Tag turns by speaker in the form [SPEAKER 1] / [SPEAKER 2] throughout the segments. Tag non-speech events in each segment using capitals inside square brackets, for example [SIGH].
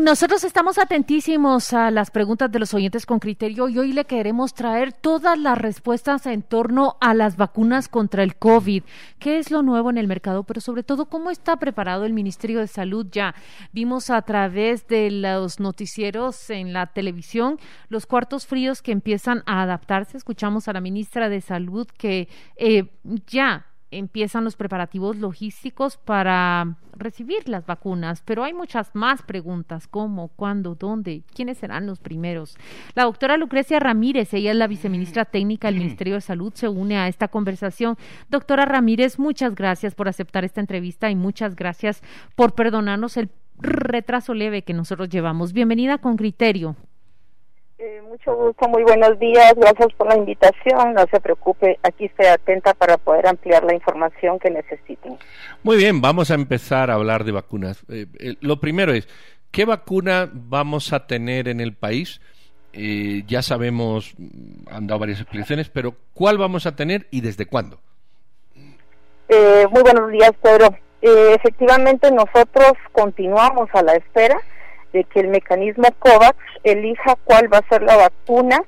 [SPEAKER 1] Nosotros estamos atentísimos a las preguntas de los oyentes con criterio y hoy le queremos traer todas las respuestas en torno a las vacunas contra el COVID. ¿Qué es lo nuevo en el mercado? Pero sobre todo, ¿cómo está preparado el Ministerio de Salud ya? Vimos a través de los noticieros en la televisión los cuartos fríos que empiezan a adaptarse. Escuchamos a la ministra de Salud que eh, ya empiezan los preparativos logísticos para recibir las vacunas, pero hay muchas más preguntas, cómo, cuándo, dónde, quiénes serán los primeros. La doctora Lucrecia Ramírez, ella es la viceministra técnica del Ministerio de Salud, se une a esta conversación. Doctora Ramírez, muchas gracias por aceptar esta entrevista y muchas gracias por perdonarnos el retraso leve que nosotros llevamos. Bienvenida con criterio.
[SPEAKER 2] Eh, mucho gusto, muy buenos días, gracias por la invitación, no se preocupe, aquí estoy atenta para poder ampliar la información que necesiten.
[SPEAKER 3] Muy bien, vamos a empezar a hablar de vacunas. Eh, eh, lo primero es, ¿qué vacuna vamos a tener en el país? ya sabemos, han dado varias explicaciones, pero ¿cuál vamos a tener y desde cuándo?
[SPEAKER 2] muy buenos días, Pedro. efectivamente, nosotros continuamos a la espera de que el mecanismo COVAX elija cuál va a ser la vacuna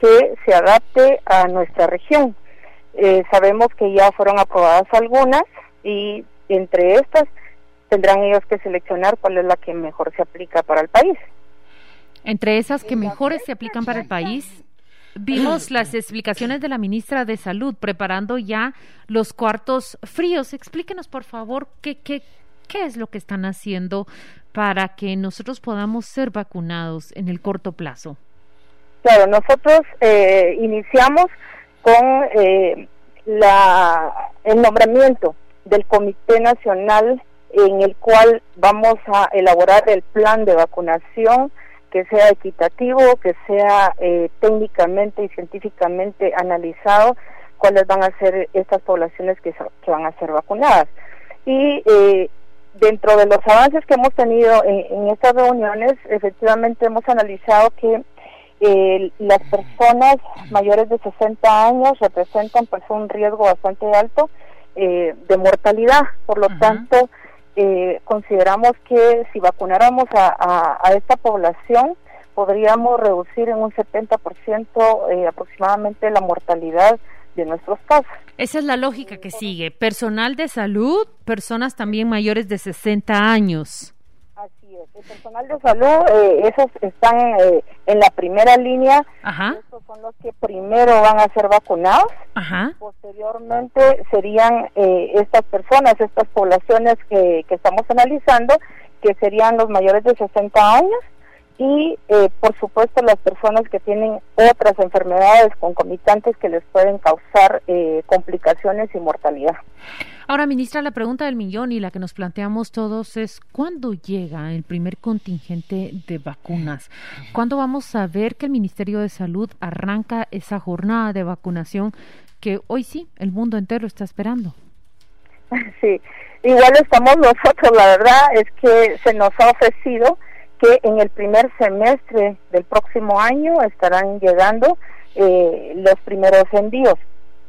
[SPEAKER 2] que se adapte a nuestra región. Eh, sabemos que ya fueron aprobadas algunas y entre estas tendrán ellos que seleccionar cuál es la que mejor se aplica para el país.
[SPEAKER 1] Entre esas que mejores se aplican para el país, vimos las explicaciones de la ministra de Salud preparando ya los cuartos fríos. Explíquenos, por favor, qué, qué, qué es lo que están haciendo para que nosotros podamos ser vacunados en el corto plazo?
[SPEAKER 2] Claro, nosotros eh, iniciamos con eh, la, el nombramiento del Comité Nacional en el cual vamos a elaborar el plan de vacunación que sea equitativo, que sea eh, técnicamente y científicamente analizado cuáles van a ser estas poblaciones que, que van a ser vacunadas. Y eh, dentro de los avances que hemos tenido en, estas reuniones, efectivamente hemos analizado que eh, las personas mayores de 60 años representan pues un riesgo bastante alto eh, de mortalidad. Por lo tanto, eh, consideramos que si vacunáramos a, a, esta población, podríamos reducir en un 70% aproximadamente la mortalidad de nuestros casos.
[SPEAKER 1] Esa es la lógica que sigue. Personal de salud, personas también mayores de 60 años.
[SPEAKER 2] Así es. El personal de salud, eh, esos están eh, en la primera línea. Ajá. Esos son los que primero van a ser vacunados. Ajá. Posteriormente serían eh, estas personas, estas poblaciones que, que estamos analizando, que serían los mayores de 60 años y eh, por supuesto las personas que tienen otras enfermedades concomitantes que les pueden causar eh, complicaciones y mortalidad.
[SPEAKER 1] Ahora, ministra, la pregunta del millón y la que nos planteamos todos es ¿cuándo llega el primer contingente de vacunas? ¿Cuándo vamos a ver que el Ministerio de Salud arranca esa jornada de vacunación que hoy sí el mundo entero está esperando? [LAUGHS]
[SPEAKER 2] Sí, igual estamos nosotros, la verdad es que se nos ha ofrecido que en el primer semestre del próximo año estarán llegando eh, los primeros envíos.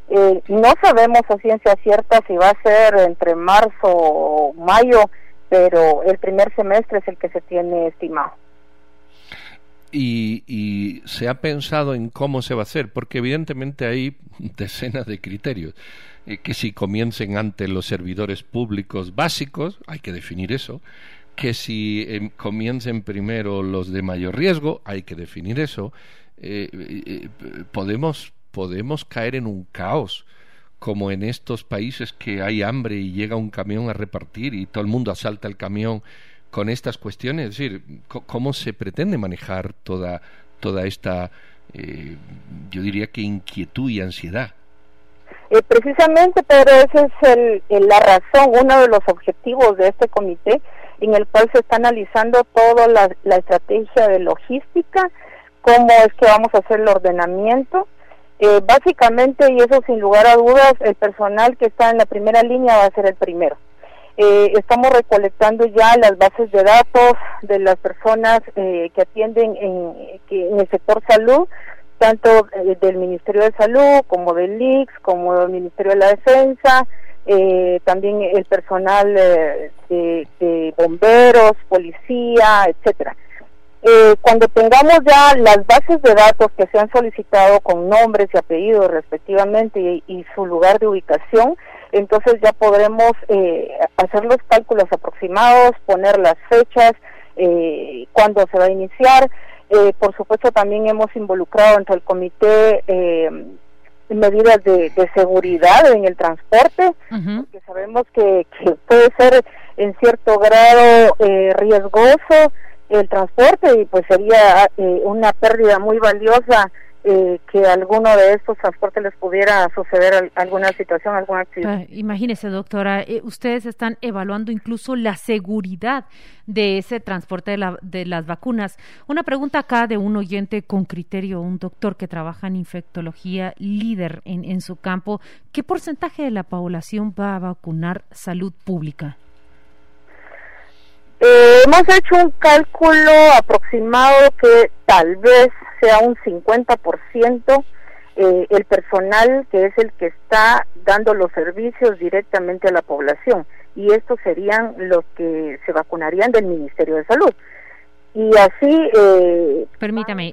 [SPEAKER 2] Eh, no sabemos a ciencia cierta si va a ser entre marzo o mayo, pero el primer semestre es el que se tiene estimado.
[SPEAKER 3] Y, y, se ha pensado en cómo se va a hacer, porque evidentemente hay [LAUGHS] decenas de criterios. Eh, que si comiencen ante los servidores públicos básicos, hay que definir eso, que si em, comiencen primero los de mayor riesgo, hay que definir eso, eh, eh, podemos, podemos caer en un caos como en estos países que hay hambre y llega un camión a repartir y todo el mundo asalta el camión con estas cuestiones, es decir, cómo se pretende manejar toda, toda esta, eh, yo diría que inquietud y ansiedad.
[SPEAKER 2] precisamente, pero esa es el, la razón, uno de los objetivos de este comité en el cual se está analizando toda la, estrategia de logística, cómo es que vamos a hacer el ordenamiento. Eh, básicamente, y eso sin lugar a dudas, el personal que está en la primera línea va a ser el primero. Eh, estamos recolectando ya las bases de datos de las personas eh, que atienden en, en, el sector salud, tanto eh, del Ministerio de Salud como del IX, como del Ministerio de la Defensa, también el personal de, de, bomberos, policía, etcétera. cuando tengamos ya las bases de datos que se han solicitado con nombres y apellidos respectivamente y su lugar de ubicación, entonces ya podremos eh, hacer los cálculos aproximados, poner las fechas, eh, cuándo se va a iniciar. Eh, por supuesto, también hemos involucrado entre el comité eh, medidas de, seguridad en el transporte, porque sabemos que, puede ser en cierto grado riesgoso el transporte y pues sería una pérdida muy valiosa eh, que alguno de estos transportes les pudiera suceder alguna situación, algún accidente.
[SPEAKER 1] Ah, imagínese, doctora, eh, ustedes están evaluando incluso la seguridad de ese transporte de, la, de, las vacunas. Una pregunta acá de un oyente con criterio, un doctor que trabaja en infectología, líder en, en su campo. ¿Qué porcentaje de la población va a vacunar salud pública?
[SPEAKER 2] Eh, hemos hecho un cálculo aproximado que tal vez sea un 50% eh, el personal que es el que está dando los servicios directamente a la población y estos serían los que se vacunarían del Ministerio de Salud. Y así...
[SPEAKER 1] Eh, permítame.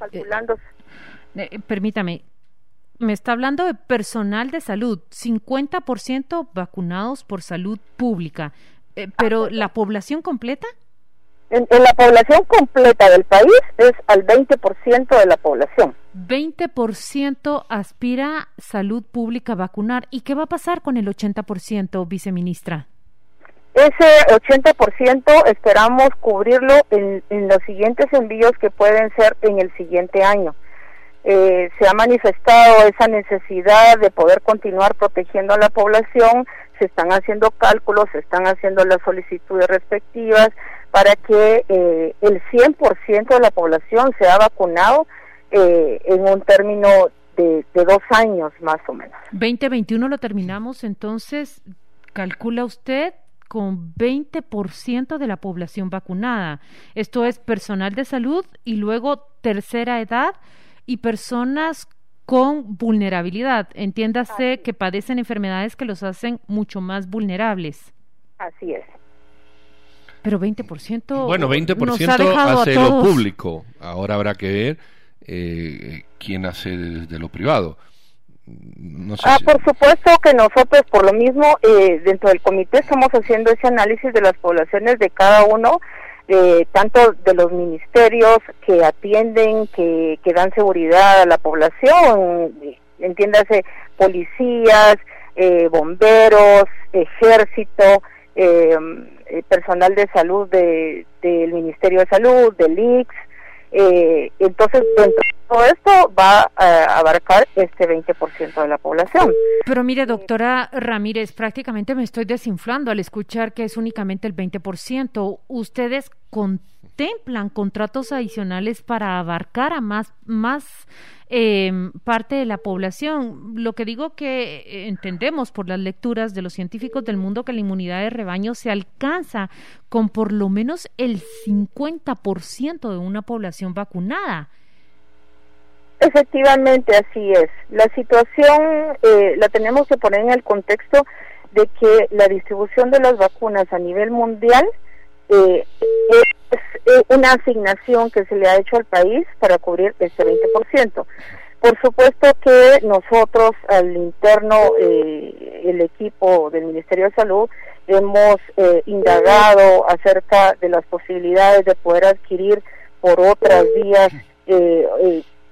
[SPEAKER 1] Eh, permítame. Me está hablando de personal de salud, 50% vacunados por salud pública, pero ¿la población completa?
[SPEAKER 2] En, la población completa del país es al 20% de la población.
[SPEAKER 1] 20% aspira salud pública a vacunar. ¿Y qué va a pasar con el 80%, viceministra?
[SPEAKER 2] Ese 80% esperamos cubrirlo en, los siguientes envíos que pueden ser en el siguiente año. Eh, se ha manifestado esa necesidad de poder continuar protegiendo a la población, se están haciendo cálculos, se están haciendo las solicitudes respectivas, para que eh, el 100% de la población sea vacunado eh, en un término de, dos años más o menos.
[SPEAKER 1] 2021 lo terminamos, entonces, calcula usted con 20% de la población vacunada. Esto es personal de salud y luego tercera edad y personas con vulnerabilidad. Entiéndase que padecen enfermedades que los hacen mucho más vulnerables.
[SPEAKER 2] Así es.
[SPEAKER 1] Pero 20%.
[SPEAKER 3] Bueno, 20% hace lo público. Ahora habrá que ver eh, quién hace desde lo privado.
[SPEAKER 2] ah, por supuesto que nosotros, por lo mismo, eh, dentro del comité estamos haciendo ese análisis de las poblaciones de cada uno, eh, tanto de los ministerios que atienden, que, que dan seguridad a la población, entiéndase, policías, eh, bomberos, ejército, eh, eh, personal de salud de, del Ministerio de Salud, del IX. Eh, entonces, dentro de todo esto va a abarcar este 20% de la población.
[SPEAKER 1] Pero mire, doctora Ramírez, prácticamente me estoy desinflando al escuchar que es únicamente el 20%. ¿Ustedes contemplan contratos adicionales para abarcar a más, más eh, parte de la población. Lo que digo que eh, entendemos por las lecturas de los científicos del mundo que la inmunidad de rebaño se alcanza con por lo menos el 50% de una población vacunada.
[SPEAKER 2] Efectivamente, así es. La situación eh, la tenemos que poner en el contexto de que la distribución de las vacunas a nivel mundial eh, es una asignación que se le ha hecho al país para cubrir este 20%. Por supuesto que nosotros al interno, eh, el equipo del Ministerio de Salud, hemos eh, indagado acerca de las posibilidades de poder adquirir por otras vías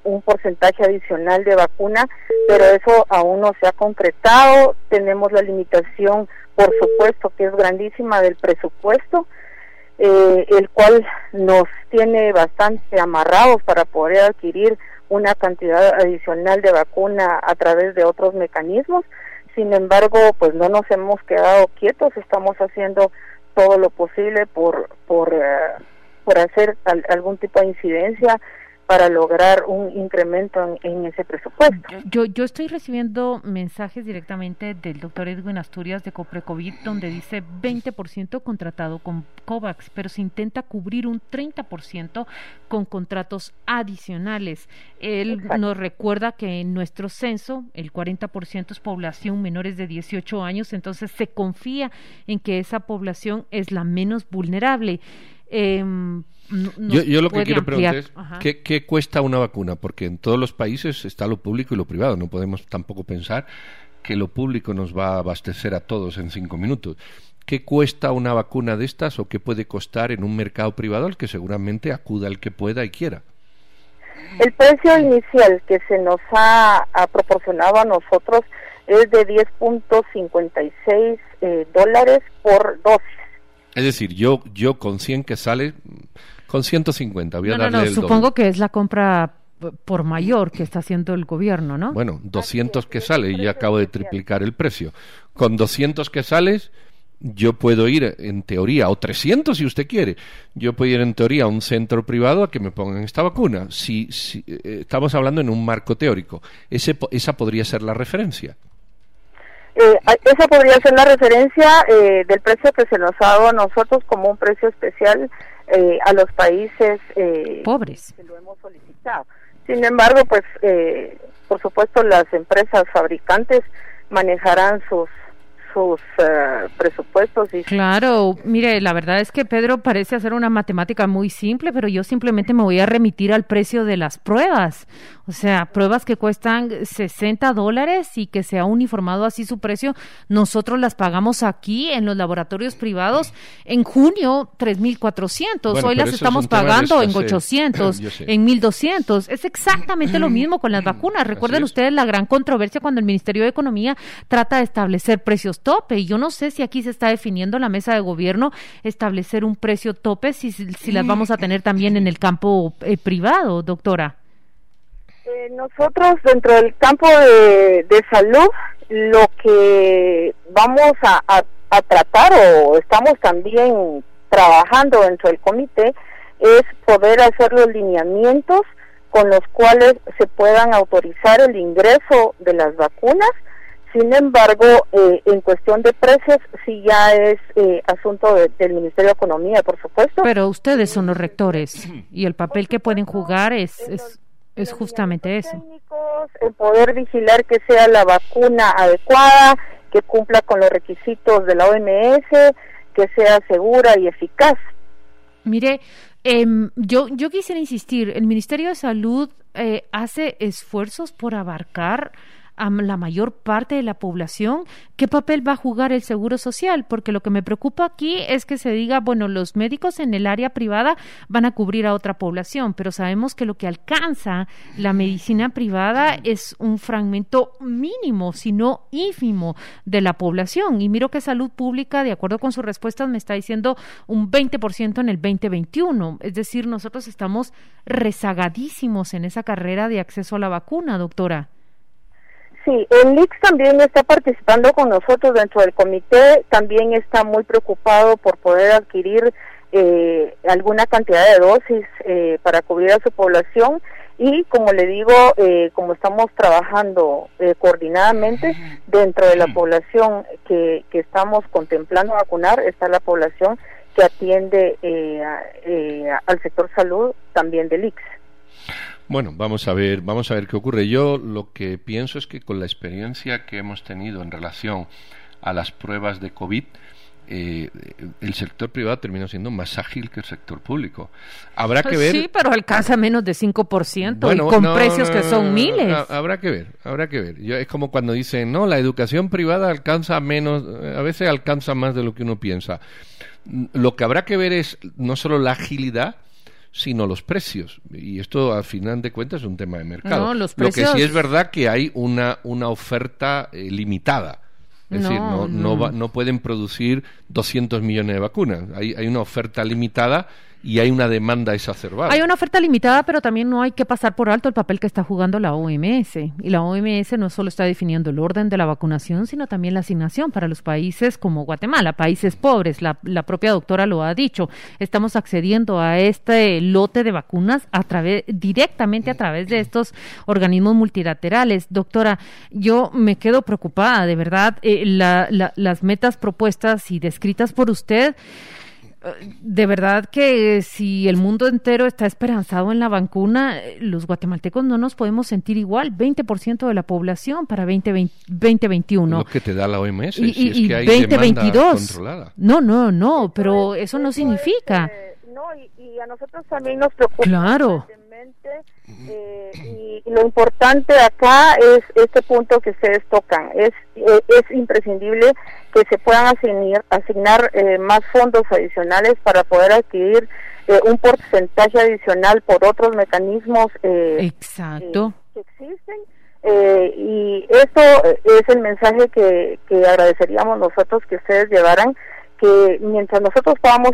[SPEAKER 2] un porcentaje adicional de vacuna, pero eso aún no se ha concretado. Tenemos la limitación, por supuesto, que es grandísima del presupuesto eh, el cual nos tiene bastante amarrados para poder adquirir una cantidad adicional de vacuna a través de otros mecanismos. Sin embargo, pues no nos hemos quedado quietos, estamos haciendo todo lo posible por por, eh, por hacer algún tipo de incidencia para lograr un incremento en, ese presupuesto.
[SPEAKER 1] Yo, yo estoy recibiendo mensajes directamente del doctor Edwin Asturias de Coprecovid donde dice 20% contratado con COVAX, pero se intenta cubrir un 30% con contratos adicionales. Él nos recuerda que en nuestro censo el 40% es población menores de 18 años, entonces se confía en que esa población es la menos vulnerable. Eh,
[SPEAKER 3] yo, lo que quiero preguntar es, ¿qué, cuesta una vacuna? Porque en todos los países está lo público y lo privado. No podemos tampoco pensar que lo público nos va a abastecer a todos en cinco minutos. ¿Qué cuesta una vacuna de estas o qué puede costar en un mercado privado al que seguramente acuda el que pueda y quiera?
[SPEAKER 2] El precio inicial que se nos ha, proporcionado a nosotros es de 10.56 eh, dólares por dosis.
[SPEAKER 3] Es decir, yo, yo con 100 que sale, con 150, voy a
[SPEAKER 1] no,
[SPEAKER 3] darle
[SPEAKER 1] no, supongo que es la compra por mayor que está haciendo el gobierno, ¿no?
[SPEAKER 3] Bueno, 200 que sale y ya acabo de triplicar el precio. Con 200 que sales, yo puedo ir en teoría, o 300 si usted quiere, yo puedo ir en teoría a un centro privado a que me pongan esta vacuna. Si, si eh, estamos hablando en un marco teórico, ese, esa podría ser la referencia.
[SPEAKER 2] Eh, esa podría ser la referencia eh, del precio que se nos ha dado a nosotros como un precio especial eh, a los países
[SPEAKER 1] eh, pobres
[SPEAKER 2] que lo hemos solicitado. Sin embargo, pues por supuesto las empresas fabricantes manejarán sus sus eh, presupuestos. Y...
[SPEAKER 1] Claro, mire, la verdad es que Pedro parece hacer una matemática muy simple, pero yo simplemente me voy a remitir al precio de las pruebas. O sea, pruebas que cuestan 60 dólares y que se ha uniformado así su precio, nosotros las pagamos aquí en los laboratorios privados en junio 3.400, hoy las estamos pagando en 800, [CLEARS THROAT] en 1.200. Es exactamente lo mismo con las vacunas. Recuerden ustedes la gran controversia cuando el Ministerio de Economía trata de establecer precios tope. Y yo no sé si aquí se está definiendo la mesa de gobierno establecer un precio tope, si, si las vamos a tener también en el campo eh, privado, doctora.
[SPEAKER 2] Eh, nosotros dentro del campo de, salud lo que vamos a, a, tratar o estamos también trabajando dentro del comité es poder hacer los lineamientos con los cuales se puedan autorizar el ingreso de las vacunas sin embargo, eh, en cuestión de precios, sí ya es eh, asunto del Ministerio de Economía, por supuesto.
[SPEAKER 1] Pero ustedes son los rectores y el papel que pueden jugar es, justamente eso.
[SPEAKER 2] el poder vigilar que sea la vacuna adecuada, que cumpla con los requisitos de la OMS, que sea segura y eficaz.
[SPEAKER 1] Mire, em, yo, yo quisiera insistir, el Ministerio de Salud eh, hace esfuerzos por abarcar a la mayor parte de la población, ¿qué papel va a jugar el Seguro Social? Porque lo que me preocupa aquí es que se diga, bueno, los médicos en el área privada van a cubrir a otra población, pero sabemos que lo que alcanza la medicina privada es un fragmento mínimo, si no ínfimo, de la población. Y miro que salud pública, de acuerdo con sus respuestas, me está diciendo un 20% en el 2021. Es decir, nosotros estamos rezagadísimos en esa carrera de acceso a la vacuna, doctora.
[SPEAKER 2] Sí, el IX también está participando con nosotros dentro del comité, también está muy preocupado por poder adquirir eh, alguna cantidad de dosis eh, para cubrir a su población y como le digo, eh, como estamos trabajando coordinadamente dentro de la población que, que estamos contemplando vacunar, está la población que atiende al sector salud también del IX.
[SPEAKER 3] Bueno, vamos a ver, vamos a ver qué ocurre. Yo lo que pienso es que con la experiencia que hemos tenido en relación a las pruebas de COVID, eh, el sector privado termina siendo más ágil que el sector público. Habrá que [LAUGHS] ver.
[SPEAKER 1] Sí, pero alcanza menos de 5% y con precios que son miles.
[SPEAKER 3] Habrá que ver, habrá que ver. es como cuando dicen, no, la educación privada alcanza menos, a veces alcanza más de lo que uno piensa. Lo que habrá que ver es no solo la agilidad, sino los precios. Y esto, al final de cuentas, es un tema de mercado. Lo que sí es verdad que hay una, una oferta eh, limitada. Es decir, no, no, no, pueden producir 200 millones de vacunas. Hay, hay una oferta limitada y hay una demanda exacerbada.
[SPEAKER 1] Hay una oferta limitada, pero también no hay que pasar por alto el papel que está jugando la OMS. Y la OMS no solo está definiendo el orden de la vacunación, sino también la asignación para los países como Guatemala, países pobres. La, la propia doctora lo ha dicho. Estamos accediendo a este lote de vacunas a través, directamente a través de estos organismos multilaterales. Doctora, yo me quedo preocupada, de verdad. Eh, las metas propuestas y descritas por usted de verdad que si el mundo entero está esperanzado en la vacuna, los guatemaltecos no nos podemos sentir igual, 20% de la población para 2021.
[SPEAKER 3] Lo que te da la OMS,
[SPEAKER 1] y,
[SPEAKER 3] si
[SPEAKER 1] es que hay 2022. No, no, no, pero eso no significa.
[SPEAKER 2] no, y, a nosotros también nos preocupa.
[SPEAKER 1] Claro.
[SPEAKER 2] Eh, y lo importante acá es este punto que ustedes tocan. Es, eh, es imprescindible que se puedan asignar, asignar eh, más fondos adicionales para poder adquirir un porcentaje adicional por otros mecanismos
[SPEAKER 1] Exacto.
[SPEAKER 2] que existen. y eso es el mensaje que, que agradeceríamos nosotros que ustedes llevaran que mientras nosotros podamos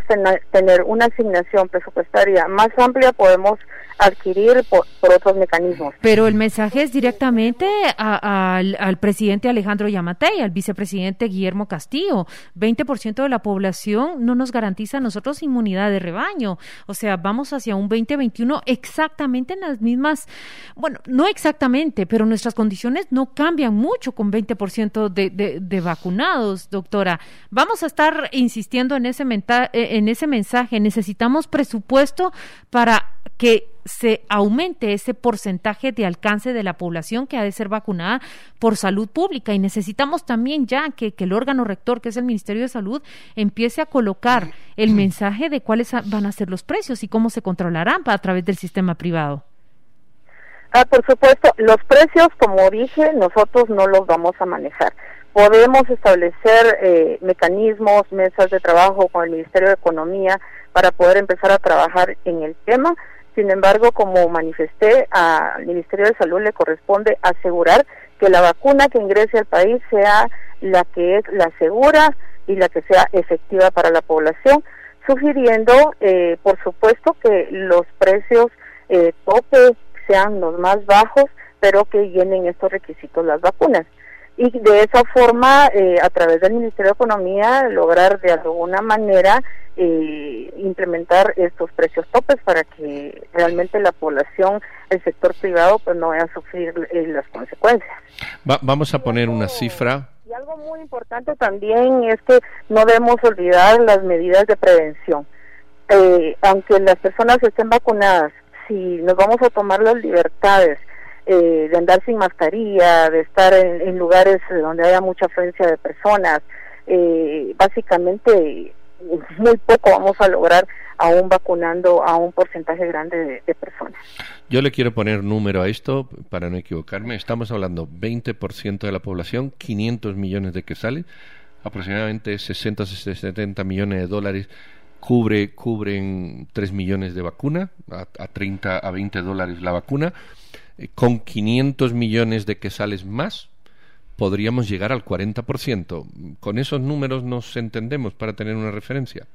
[SPEAKER 2] tener una asignación presupuestaria más amplia, podemos adquirir por, otros mecanismos.
[SPEAKER 1] Pero el mensaje es directamente al, presidente Alejandro Yamatei, al vicepresidente Guillermo Castillo. 20% de la población no nos garantiza a nosotros inmunidad de rebaño. O sea, vamos hacia un 2021 exactamente en las mismas, bueno, no exactamente, pero nuestras condiciones no cambian mucho con 20% de, de, de vacunados, doctora. Vamos a estar insistiendo en ese, eh, en ese mensaje. Necesitamos presupuesto para que se aumente ese porcentaje de alcance de la población que ha de ser vacunada por salud pública y necesitamos también ya que, el órgano rector, que es el Ministerio de Salud, empiece a colocar el mensaje de cuáles van a ser los precios y cómo se controlarán a través del sistema privado.
[SPEAKER 2] Ah, por supuesto, los precios, como dije, nosotros no los vamos a manejar. Podemos establecer eh, mecanismos, mesas de trabajo con el Ministerio de Economía para poder empezar a trabajar en el tema. Sin embargo, como manifesté, al Ministerio de Salud le corresponde asegurar que la vacuna que ingrese al país sea la que es la segura y la que sea efectiva para la población, sugiriendo, eh, por supuesto, que los precios eh, tope sean los más bajos, pero que llenen estos requisitos las vacunas y de esa forma, eh, a través del Ministerio de Economía, lograr de alguna manera eh, implementar estos precios topes para que realmente la población, el sector privado, pues no vaya a sufrir eh, las consecuencias.
[SPEAKER 3] vamos a poner una cifra.
[SPEAKER 2] Y algo muy importante también es que no debemos olvidar las medidas de prevención. aunque las personas estén vacunadas, si nos vamos a tomar las libertades, eh, de andar sin mascarilla, de estar en, lugares donde haya mucha afluencia de personas. Eh, básicamente, [LAUGHS] muy poco vamos a lograr aún vacunando a un porcentaje grande de, personas.
[SPEAKER 3] Yo le quiero poner número a esto para no equivocarme. Estamos hablando 20% de la población, 500 millones de quetzales, aproximadamente 60 70 millones de dólares cubre cubren 3 millones de vacuna, a, a 30 a 20 dólares la vacuna. Eh, con 500 millones de quesales más, podríamos llegar al 40%. Con esos números nos entendemos para tener una referencia.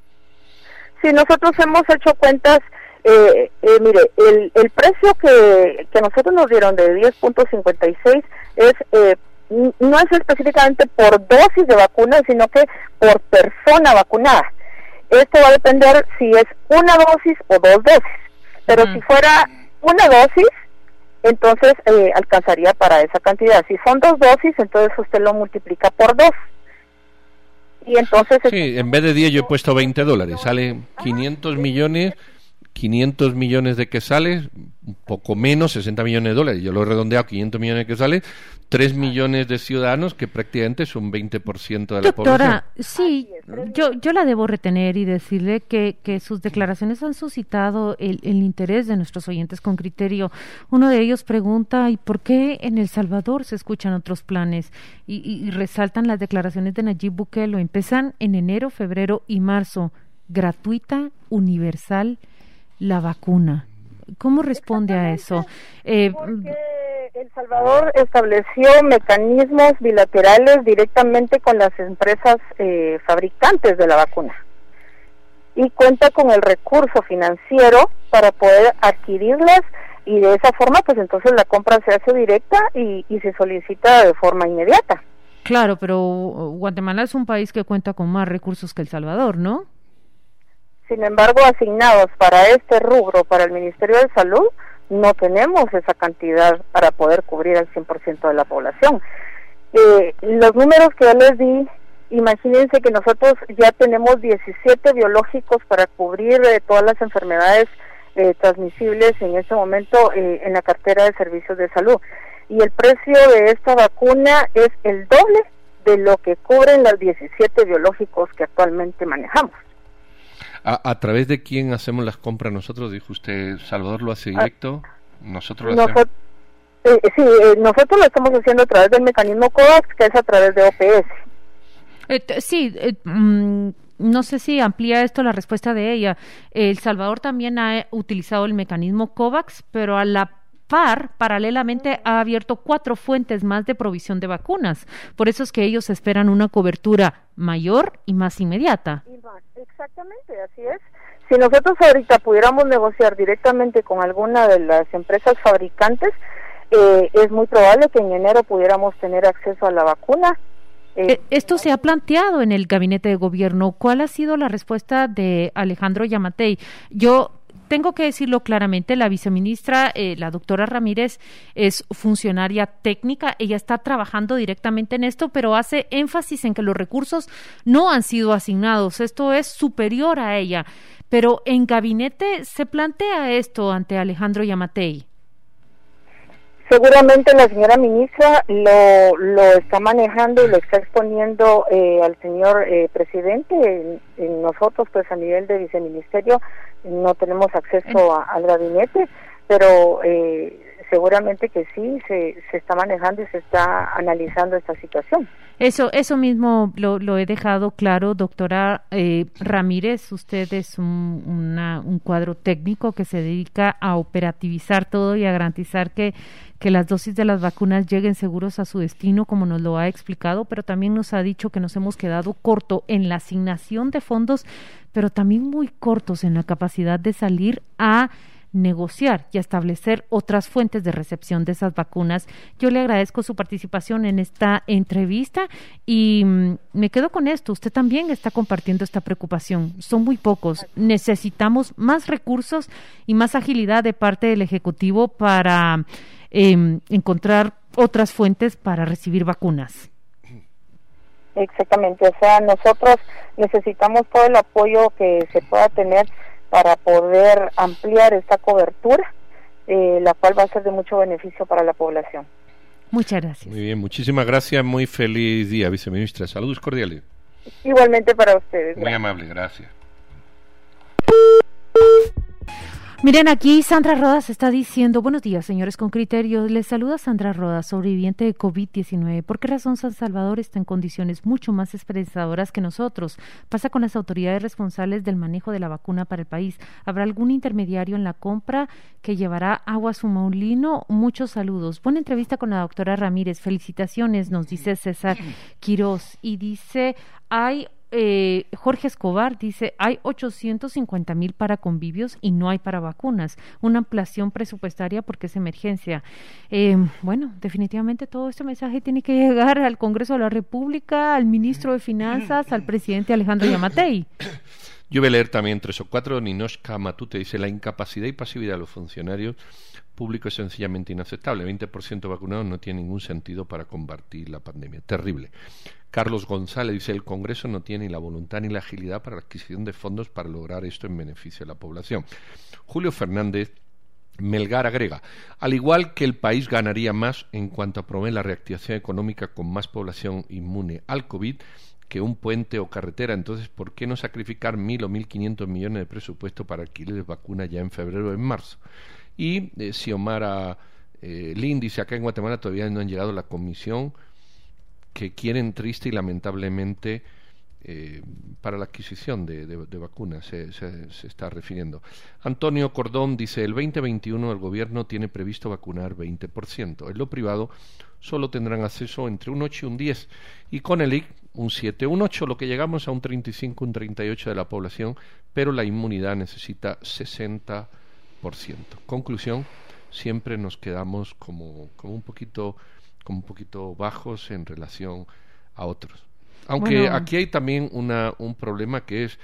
[SPEAKER 2] Si nosotros hemos hecho cuentas, eh, eh, mire, el, el precio que, que nosotros nos dieron de 10.56 es no es específicamente por dosis de vacuna, sino que por persona vacunada. Esto va a depender si es una dosis o dos dosis. Pero si fuera una dosis, entonces eh, alcanzaría para esa cantidad. Si son dos dosis, entonces usted lo multiplica por dos. Y entonces...
[SPEAKER 3] Sí, en vez de 10 yo he puesto 20 dólares, sale 500 millones 500 millones de quesales, un poco menos, 60 millones de dólares, yo lo he redondeado 500 millones de quesales, 3 millones de ciudadanos, que prácticamente es un 20% de la población. Doctora,
[SPEAKER 1] sí, yo, yo la debo retener y decirle que, que sus declaraciones han suscitado el, el, interés de nuestros oyentes con criterio. Uno de ellos pregunta, ¿y por qué en El Salvador se escuchan otros planes? Y, y, y resaltan las declaraciones de Nayib Bukele, empiezan en enero, febrero y marzo, gratuita, universal, la vacuna. ¿Cómo responde a eso?
[SPEAKER 2] Eh, Porque El Salvador estableció mecanismos bilaterales directamente con las empresas eh, fabricantes de la vacuna. y cuenta con el recurso financiero para poder adquirirlas y de esa forma pues entonces la compra se hace directa y, y se solicita de forma inmediata.
[SPEAKER 1] Claro, pero Guatemala es un país que cuenta con más recursos que El Salvador, ¿no?
[SPEAKER 2] Sin embargo, asignados para este rubro, para el Ministerio de Salud, no tenemos esa cantidad para poder cubrir al 100% de la población. Eh, los números que yo les di, imagínense que nosotros ya tenemos 17 biológicos para cubrir eh, todas las enfermedades eh, transmisibles en este momento en la cartera de servicios de salud. Y el precio de esta vacuna es el doble de lo que cubren los 17 biológicos que actualmente manejamos.
[SPEAKER 3] ¿A, través de quién hacemos las compras nosotros? Dijo usted, Salvador lo hace ah, directo. Nosotros
[SPEAKER 2] lo hacemos. Eh, sí, nosotros lo estamos haciendo a través del mecanismo COVAX, que es a través de
[SPEAKER 1] OPS. sí, mm, no sé si amplía esto la respuesta de ella. El Salvador también ha utilizado el mecanismo COVAX, pero a la par, paralelamente, ha abierto cuatro fuentes más de provisión de vacunas. Por eso es que ellos esperan una cobertura mayor y más inmediata.
[SPEAKER 2] Exactamente, así es. Si nosotros ahorita pudiéramos negociar directamente con alguna de las empresas fabricantes, eh, es muy probable que en enero pudiéramos tener acceso a la vacuna
[SPEAKER 1] eh, eh, esto se ha planteado en el gabinete de gobierno. ¿Cuál ha sido la respuesta de Alejandro Yamatei? Yo tengo que decirlo claramente, la viceministra, eh, la doctora Ramírez, es funcionaria técnica, ella está trabajando directamente en esto, pero hace énfasis en que los recursos no han sido asignados, esto es superior a ella. Pero en gabinete se plantea esto ante Alejandro Yamatei.
[SPEAKER 2] Seguramente la señora ministra lo, lo está manejando y lo está exponiendo eh, al señor eh, presidente. nosotros, pues a nivel de viceministerio, no tenemos acceso al gabinete, pero eh, seguramente que sí, se, se está manejando y se está analizando esta situación.
[SPEAKER 1] Eso, eso mismo lo, lo he dejado claro, doctora eh, Ramírez. Usted es un, un cuadro técnico que se dedica a operativizar todo y a garantizar que, que las dosis de las vacunas lleguen seguros a su destino, como nos lo ha explicado, pero también nos ha dicho que nos hemos quedado corto en la asignación de fondos, pero también muy cortos en la capacidad de salir a negociar y establecer otras fuentes de recepción de esas vacunas. Yo le agradezco su participación en esta entrevista y mm, me quedo con esto. Usted también está compartiendo esta preocupación. Son muy pocos. Necesitamos más recursos y más agilidad de parte del Ejecutivo para em, encontrar otras fuentes para recibir vacunas.
[SPEAKER 2] Exactamente, o sea, nosotros necesitamos todo el apoyo que se pueda tener para poder ampliar esta cobertura, eh, la cual va a ser de mucho beneficio para la población.
[SPEAKER 1] Muchas gracias.
[SPEAKER 3] Muy bien, muchísimas gracias. Muy feliz día, viceministra. Saludos cordiales.
[SPEAKER 2] Igualmente para ustedes.
[SPEAKER 3] Muy amable, gracias.
[SPEAKER 1] Miren, aquí Sandra Rodas está diciendo, buenos días, señores con criterio. Les saluda Sandra Rodas, sobreviviente de COVID-19. ¿Por qué razón San Salvador está en condiciones mucho más esperanzadoras que nosotros? Pasa con las autoridades responsables del manejo de la vacuna para el país. ¿Habrá algún intermediario en la compra que llevará agua a su molino? Muchos saludos. Buena entrevista con la doctora Ramírez. Felicitaciones, nos dice César [CLEARS THROAT] Quiroz. Y dice, hay eh, Jorge Escobar dice, hay 850 mil para convivios y no hay para vacunas. Una ampliación presupuestaria porque es emergencia. Eh, bueno, definitivamente todo este mensaje tiene que llegar al Congreso de la República, al ministro de Finanzas, al presidente Alejandro Yamatei. [COUGHS]
[SPEAKER 3] Yo voy a leer también tres o cuatro. Ninoshka Matute dice, la incapacidad y pasividad de los funcionarios público es sencillamente inaceptable. 20% vacunados no tiene ningún sentido para combatir la pandemia. Terrible. Carlos González dice, el Congreso no tiene ni la voluntad ni la agilidad para la adquisición de fondos para lograr esto en beneficio de la población. Julio Fernández Melgar agrega, al igual que el país ganaría más en cuanto a promover la reactivación económica con más población inmune al COVID, que un puente o carretera. Entonces, ¿por qué no sacrificar mil o mil quinientos millones de presupuesto para alquiler vacunas ya en febrero o en marzo? Y eh, Xiomara eh, dice, acá en Guatemala todavía no han llegado la comisión que quieren triste y lamentablemente eh, para la adquisición de, vacunas, se, se, está refiriendo. Antonio Cordón dice, el 2021 el gobierno tiene previsto vacunar 20%. En lo privado solo tendrán acceso entre un 8 y un 10. Y con el IC un 7, un 8, lo que llegamos a un 35, un 38 de la población, pero la inmunidad necesita 60%. Conclusión, siempre nos quedamos como, como un poquito como un poquito bajos en relación a otros. Aunque aquí hay también una, un problema que es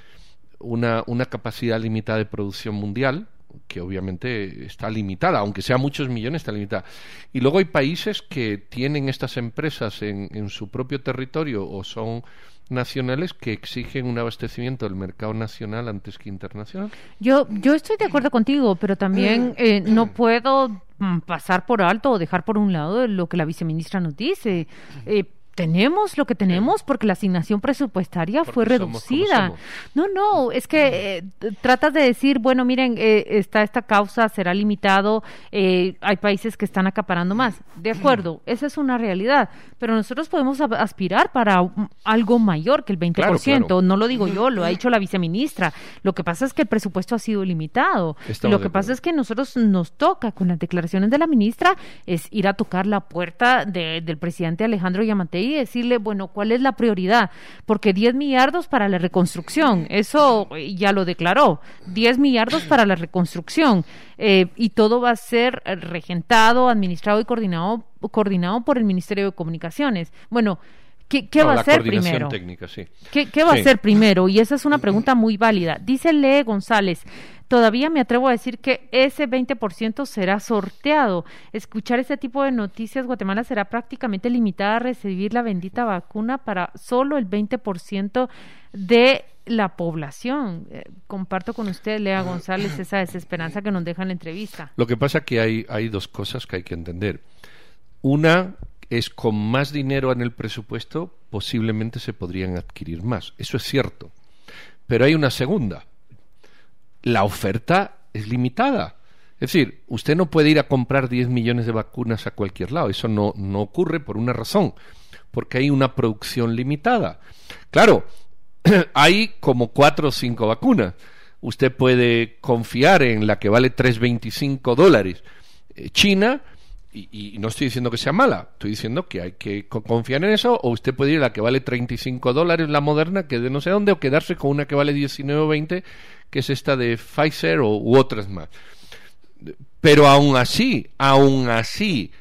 [SPEAKER 3] una, una capacidad limitada de producción mundial, que obviamente está limitada, aunque sea muchos millones, está limitada. Y luego hay países que tienen estas empresas en, en su propio territorio o son nacionales que exigen un abastecimiento del mercado nacional antes que internacional.
[SPEAKER 1] Yo, yo estoy de acuerdo contigo, pero también eh, no puedo mm, pasar por alto o dejar por un lado lo que la viceministra nos dice. Eh, tenemos lo que tenemos porque la asignación presupuestaria fue reducida. No, no, es que eh, tratas de decir, bueno, miren, eh, está esta causa, será limitado, eh, hay países que están acaparando más. De acuerdo, esa es una realidad, pero nosotros podemos aspirar para algo mayor que el 20%. No lo digo yo, lo ha dicho la viceministra. Lo que pasa es que el presupuesto ha sido limitado. lo que pasa es que nosotros nos toca, con las declaraciones de la ministra, es ir a tocar la puerta del presidente Alejandro Yamatei y decirle, bueno, ¿cuál es la prioridad? Porque 10 millardos para la reconstrucción, eso ya lo declaró, 10 millardos para la reconstrucción eh, y todo va a ser regentado, administrado y coordinado, coordinado por el Ministerio de Comunicaciones. Bueno, ¿Qué, va a ser primero? ¿Qué, va a ser primero? Y esa es una pregunta muy válida. Dice Lee González, todavía me atrevo a decir que ese 20% será sorteado. Escuchar ese tipo de noticias, Guatemala será prácticamente limitada a recibir la bendita vacuna para solo el 20% de la población. Eh, comparto con usted, Lea González, [COUGHS] esa desesperanza que nos deja en la entrevista.
[SPEAKER 3] Lo que pasa es que hay, hay dos cosas que hay que entender. Una es con más dinero en el presupuesto posiblemente se podrían adquirir más. Eso es cierto. Pero hay una segunda la oferta es limitada. Es decir, usted no puede ir a comprar 10 millones de vacunas a cualquier lado. Eso no, no ocurre por una razón, porque hay una producción limitada. Claro, [CLEARS THROAT] hay como cuatro o cinco vacunas. Usted puede confiar en la que vale 3,25 dólares. Eh, China, y, no estoy diciendo que sea mala, estoy diciendo que hay que confiar en eso, o usted puede ir a la que vale 35 dólares, la moderna, que de no sé dónde, o quedarse con una que vale 19 o 20, que es esta de Pfizer o, u otras más. Pero aún así, aún así,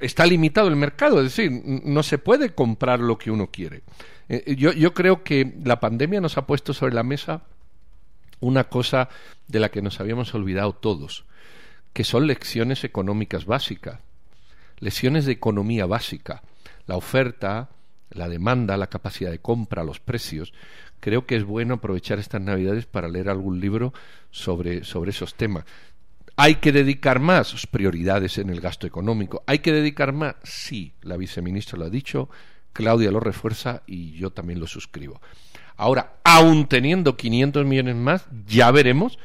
[SPEAKER 3] está limitado el mercado, es decir, no se puede comprar lo que uno quiere. Eh, eh, yo creo que la pandemia nos ha puesto sobre la mesa una cosa de la que nos habíamos olvidado todos, que son lecciones económicas básicas, lecciones de economía básica, la oferta, la demanda, la capacidad de compra, los precios, creo que es bueno aprovechar estas Navidades para leer algún libro sobre, sobre esos temas. ¿Hay que dedicar más prioridades en el gasto económico? ¿Hay que dedicar más? Sí, la viceministra lo ha dicho, Claudia lo refuerza y yo también lo suscribo. Ahora, aún teniendo 500 millones más, ya veremos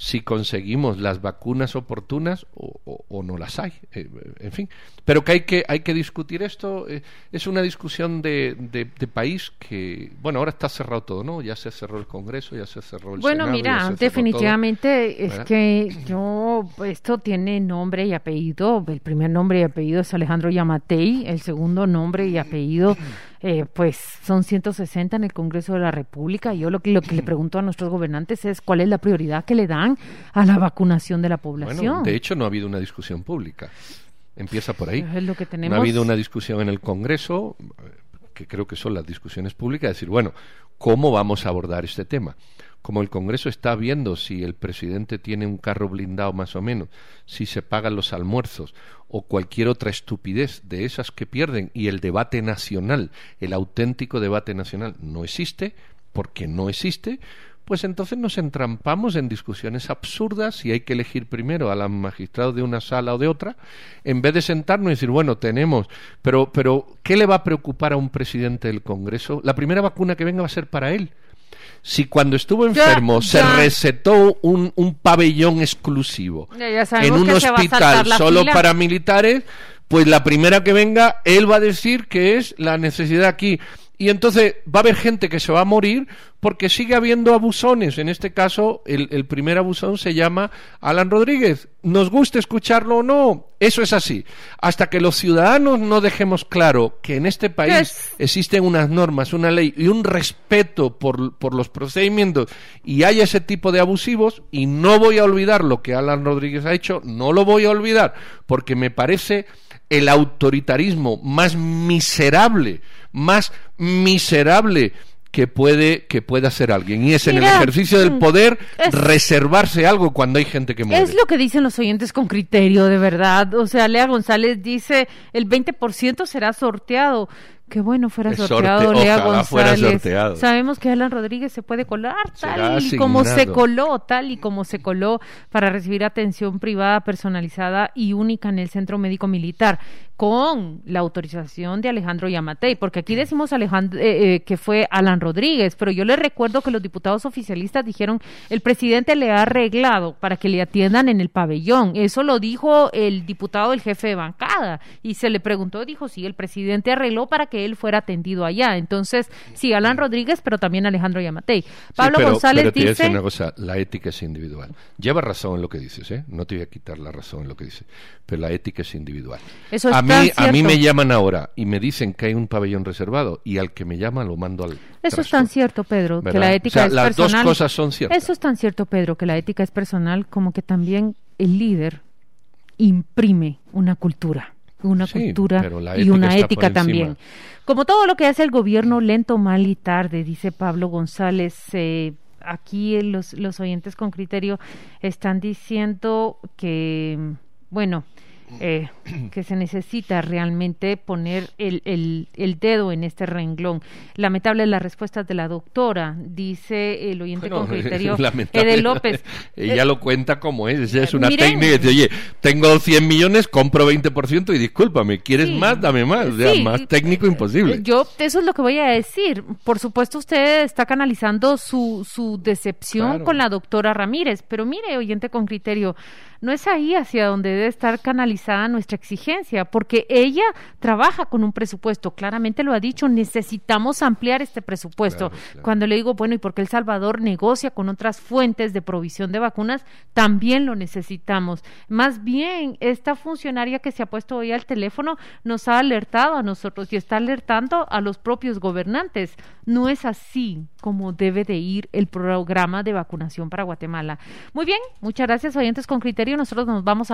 [SPEAKER 3] si conseguimos las vacunas oportunas o, no las hay. Eh, en fin, pero que hay que, hay que discutir esto. Eh, es una discusión de, de, país que, bueno, ahora está cerrado todo, ¿no? Ya se cerró el Congreso, ya se cerró el
[SPEAKER 1] bueno,
[SPEAKER 3] Senado.
[SPEAKER 1] Bueno, mira, definitivamente es que yo, esto tiene nombre y apellido. El primer nombre y apellido es Alejandro Yamatei, el segundo nombre y apellido eh, pues son 160 en el Congreso de la República. Yo lo que, lo que le pregunto a nuestros gobernantes es cuál es la prioridad que le dan a la vacunación de la población.
[SPEAKER 3] de hecho, no ha habido una discusión pública. Empieza por ahí. No ha habido una discusión en el Congreso, que creo que son las discusiones públicas, decir, bueno, ¿cómo vamos a abordar este tema? Como el Congreso está viendo si el presidente tiene un carro blindado más o menos, si se pagan los almuerzos o cualquier otra estupidez de esas que pierden. Y el debate nacional, el auténtico debate nacional no existe, porque no existe, pues entonces nos entrampamos en discusiones absurdas y hay que elegir primero al magistrado de una sala o de otra, en vez de sentarnos y decir, bueno, tenemos, pero, pero ¿qué le va a preocupar a un presidente del Congreso? La primera vacuna que venga va a ser para él si cuando estuvo enfermo se recetó un, un pabellón exclusivo en un hospital solo para militares, pues la primera que venga, él va a decir que es la necesidad aquí. Y entonces va a haber gente que se va a morir porque sigue habiendo abusones. En este caso, el, el, primer abusón se llama Alan Rodríguez. Nos gusta escucharlo o no, eso es así. Hasta que los ciudadanos no dejemos claro que en este país existen unas normas, una ley y un respeto por, por los procedimientos y hay ese tipo de abusivos, y no voy a olvidar lo que Alan Rodríguez ha hecho, no lo voy a olvidar, porque me parece el autoritarismo más miserable, más miserable que puede que pueda hacer alguien y es en el ejercicio del mm, poder reservarse algo cuando hay gente que muere.
[SPEAKER 1] Es lo que dicen los oyentes con criterio, de verdad. O sea, Lea González dice el 20% será sorteado. Qué bueno fuera sorteado Lea González. Sabemos que Alan Rodríguez se puede colar tal y como se coló, tal y como se coló para recibir atención privada, personalizada y única en el Centro Médico Militar con la autorización de Alejandro Yamatei, porque aquí decimos Alejandro, eh, eh, que fue Alan Rodríguez, pero yo le recuerdo que los diputados oficialistas dijeron el presidente le ha arreglado para que le atiendan en el pabellón. Eso lo dijo el diputado del jefe de bancada y se le preguntó, dijo, sí, el presidente arregló para que él fuera atendido allá. Entonces, sí, Alan Rodríguez, pero también Alejandro Yamatei. Pablo González dice...
[SPEAKER 3] una cosa, la ética es individual. Lleva razón en lo que dices, ¿eh? No te voy a quitar la razón en lo que dices, pero la ética es individual.
[SPEAKER 1] Eso
[SPEAKER 3] a mí, a mí me llaman ahora y me dicen que hay un pabellón reservado y al que me llama lo mando al
[SPEAKER 1] Eso es tan cierto, Pedro, que la ética es
[SPEAKER 3] las
[SPEAKER 1] personal.
[SPEAKER 3] Las dos cosas son ciertas.
[SPEAKER 1] Eso es tan cierto, Pedro, que la ética es personal como que también el líder imprime una cultura una cultura y una ética también. Como todo lo que hace el gobierno lento, mal y tarde, dice Pablo González, eh, aquí los, los oyentes con criterio están diciendo que, bueno, eh, [CLEARS THROAT] que se necesita realmente poner el, el, el, dedo en este renglón. Lamentable la respuesta de la doctora, dice el oyente con criterio [LAUGHS] Ede López. [LAUGHS]
[SPEAKER 3] Ella lo cuenta como es, es una técnica. Dice, oye, tengo 100 millones, compro 20% y discúlpame, ¿quieres más? Dame más. más técnico imposible.
[SPEAKER 1] Yo, eso es lo que voy a decir. Por supuesto, usted está canalizando su, su decepción con la doctora Ramírez, pero mire, oyente con criterio, no es ahí hacia donde debe estar canalizada nuestra exigencia, porque ella trabaja con un presupuesto, claramente lo ha dicho, necesitamos ampliar este presupuesto. Cuando le digo, bueno, ¿y porque El Salvador negocia con otras fuentes de provisión de vacunas? También lo necesitamos. Más bien, esta funcionaria que se ha puesto hoy al teléfono nos ha alertado a nosotros y está alertando a los propios gobernantes. No es así como debe de ir el programa de vacunación para Guatemala. Muy bien, muchas gracias, oyentes con criterio nosotros nos vamos a